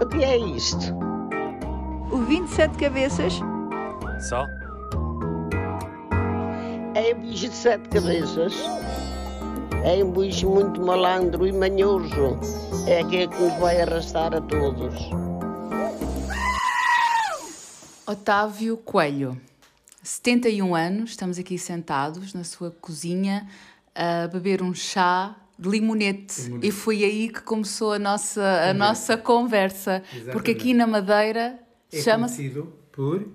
O que é isto? O 27 cabeças? Só? É um bicho de sete cabeças. É um bicho muito malandro e manhoso. É aquele que nos vai arrastar a todos. Otávio Coelho, 71 anos, estamos aqui sentados na sua cozinha a beber um chá de limonete. Limonete. E foi aí que começou a nossa, a nossa conversa. Exatamente. Porque aqui na Madeira É chama-se conhecido por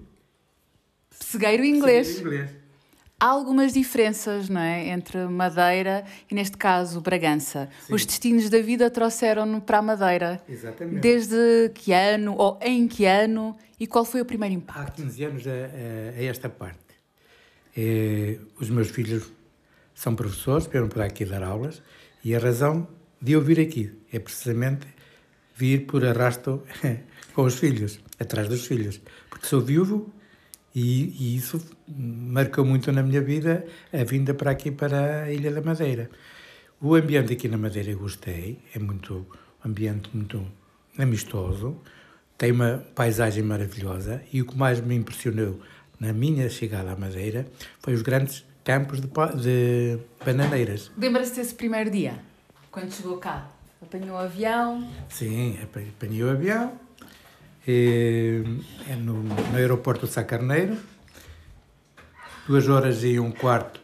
pessegueiro inglês. inglês. Há algumas diferenças, não é? Entre Madeira e, neste caso, Bragança. Sim. Os destinos da vida trouxeram-no para a Madeira. Exatamente. Desde que ano, ou em que ano, e qual foi o primeiro impacto? Há 15 anos a, a- a esta parte. Eh, os meus filhos são professores, vieram para aqui dar aulas, e a razão de eu vir aqui é precisamente vir por arrasto com os filhos, atrás dos filhos. Porque sou viúvo e, e isso marcou muito na minha vida a vinda para aqui, para a Ilha da Madeira. O ambiente aqui na Madeira eu gostei, é muito um ambiente muito amistoso, tem uma paisagem maravilhosa e o que mais me impressionou na minha chegada à Madeira foi os grandes campos de, de bananeiras. Lembra-se desse primeiro dia, quando chegou cá? Apanhou o avião, Sim, apa- apanhei o avião, eh, é no, no aeroporto de Sá Carneiro, duas horas e um quarto,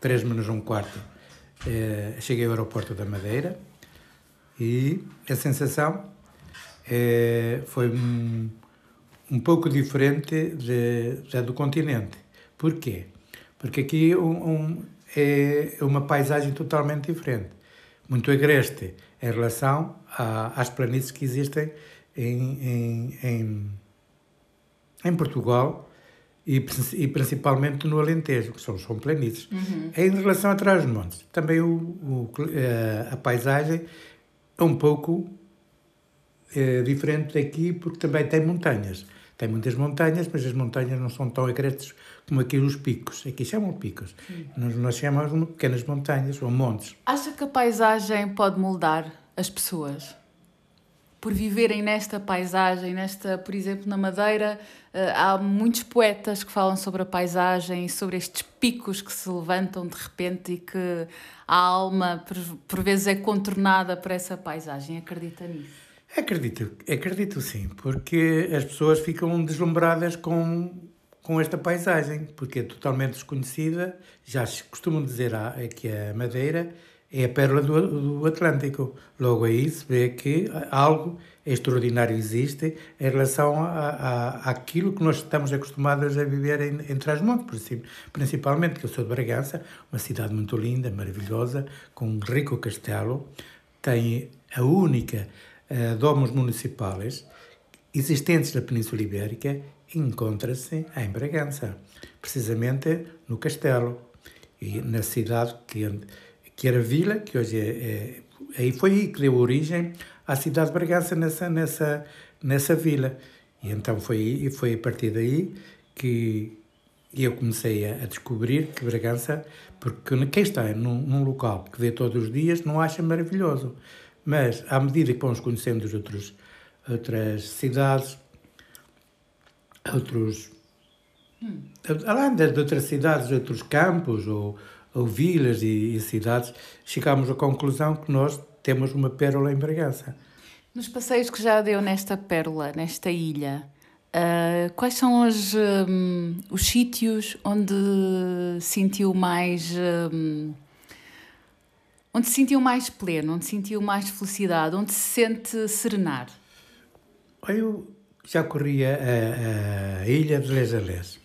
três menos um quarto, eh, cheguei ao aeroporto da Madeira e a sensação eh, foi um, um pouco diferente de- da do continente. Porquê? Porque aqui um, um- é uma paisagem totalmente diferente, muito agreste em relação a- às planícies que existem em, em, em, em Portugal e, e principalmente no Alentejo, que são, são planícies. Em relação a Trás-os-Montes, também o, o cl- eh, a paisagem é um pouco eh, diferente daqui, porque também tem montanhas. Tem muitas montanhas, mas as montanhas não são tão agrestes como aqui os picos. Aqui chamam picos. Nós, nós chamamos pequenas montanhas ou montes. acha que a paisagem pode moldar as pessoas? Por viverem nesta paisagem, nesta, por exemplo, na Madeira, eh, há muitos poetas que falam sobre a paisagem e sobre estes picos que se levantam de repente e que a alma, por, por vezes, é contornada por essa paisagem. Acredita nisso? Acredito, acredito sim, porque as pessoas ficam deslumbradas com, com esta paisagem, porque é totalmente desconhecida. Já se costumam dizer que a Madeira é a pérola do, do Atlântico. Logo aí se vê que algo extraordinário existe em relação a, a, àquilo que nós estamos acostumados a viver em, em Trás-Montes, princi- principalmente, que eu sou de Bragança, uma cidade muito linda, maravilhosa, com um rico castelo, tem a única uh, domos municipais existentes na Península Ibérica encontra-se em Bragança, precisamente no castelo e na cidade que, que era vila, que hoje é, é foi aí que deu origem à cidade de Bragança nessa nessa nessa vila. E então foi foi a partir daí que eu comecei a, a descobrir que Bragança, porque quem está num, num local que vê todos os dias não acha maravilhoso, mas à medida que vamos conhecendo os outros, outras cidades, outros. Além de de outras cidades, outros campos ou, ou vilas e, e cidades, chegamos à conclusão que nós temos uma pérola em Bragança. Nos passeios que já deu nesta pérola, nesta ilha, ah, quais são os, hum, os sítios onde sentiu mais. hum, onde se sentiu mais pleno, onde sentiu mais felicidade, onde se sente serenar? Eu já corri a, a- ilha de Les Alés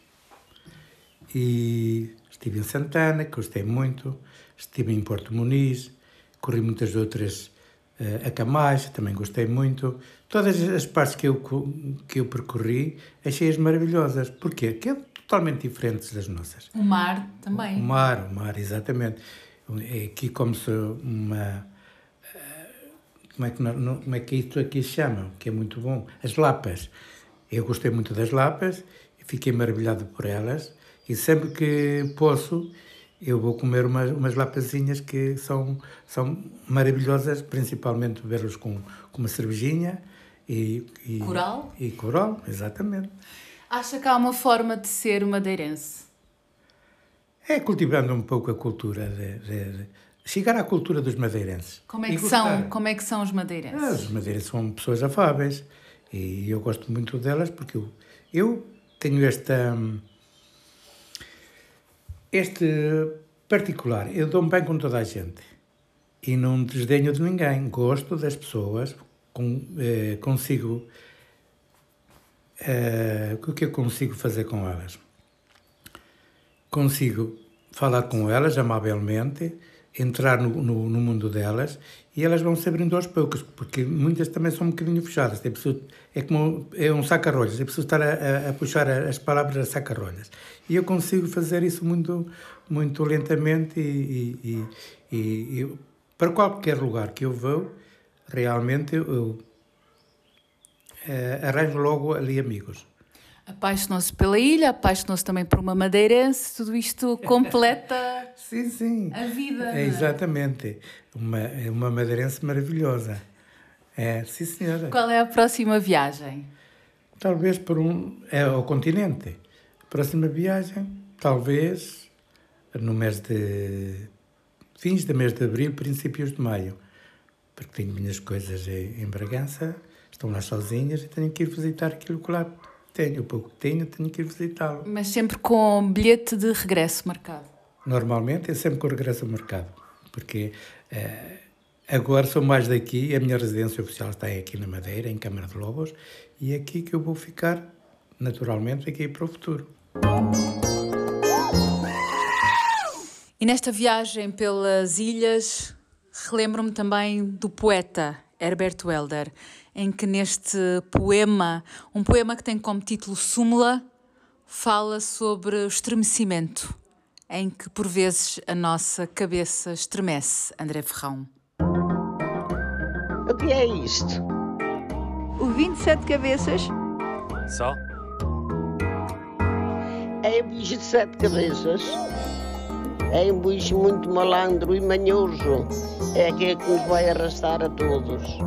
e estive em Santana, que gostei muito, estive em Porto Muniz, corri muitas outras eh, a Camais, também gostei muito. Todas as partes que eu, que eu percorri achei-as maravilhosas. Porquê? Porque é totalmente diferentes das nossas. O mar O também. mar, o mar, exatamente. É aqui como se uma. eh, Como é, que, não- como é que isto aqui se chama? Que é muito bom. As lapas. Eu gostei muito das lapas e fiquei maravilhado por elas. E sempre que posso, eu vou comer umas, umas lapazinhas que são, são maravilhosas, principalmente bebê-los com, com uma cervejinha E, e, Coral? E coral, exatamente. Acha que há uma forma de ser madeirense? É cultivando um pouco a cultura, de, de- de chegar à cultura dos madeirenses. Como é que, são, como é que são os madeirenses? Ah, os madeirenses são pessoas afáveis e eu gosto muito delas porque eu, eu tenho esta. Este particular, eu dou-me bem com toda a gente e não desdenho de ninguém. Gosto das pessoas, com, eh, consigo. eh, o que eu consigo fazer com elas? Consigo falar com elas amavelmente, entrar no, no, no mundo delas e elas vão se abrindo aos poucos, porque muitas também são um bocadinho fechadas. Tem pessoa, é como é um saca-rolhas, é preciso estar a, a- a puxar as palavras a saca-rolhas. E eu consigo fazer isso muito, muito lentamente e, e- e- e- para qualquer lugar que eu vou, realmente eu, eu, eh, arranjo logo ali amigos. Apaixonou-se pela ilha, apaixonou-se também por uma madeirense, tudo isto completa Sim, sim. a vida. É, exatamente. Uma, é uma madeirense maravilhosa. É, sim, senhora. Qual é a próxima viagem? Talvez por um. É ao continente. Próxima viagem, talvez no mês de. fins do mês de abril, princípios de maio. Porque tenho minhas coisas em, em Bragança, estão lá sozinhas e tenho que ir visitar aquilo que lá tenho. O pouco que tenho, tenho que ir visitá-lo. Mas sempre com bilhete de regresso marcado. Normalmente é sempre eu regresso ao mercado, porque eh, agora sou mais daqui, a minha residência oficial está aqui na Madeira, em Câmara de Lobos, e é aqui que eu vou ficar, naturalmente, aqui para o futuro. E nesta viagem pelas ilhas, relembro-me também do poeta Herbert Welder, em que neste poema, um poema que tem como título Súmula, fala sobre o estremecimento, em que por vezes a nossa cabeça estremece, André Ferrão. O que é isto? O 27 cabeças, Só? É um bicho de sete cabeças. É um bicho muito malandro e manhoso. É que nos vai arrastar a todos.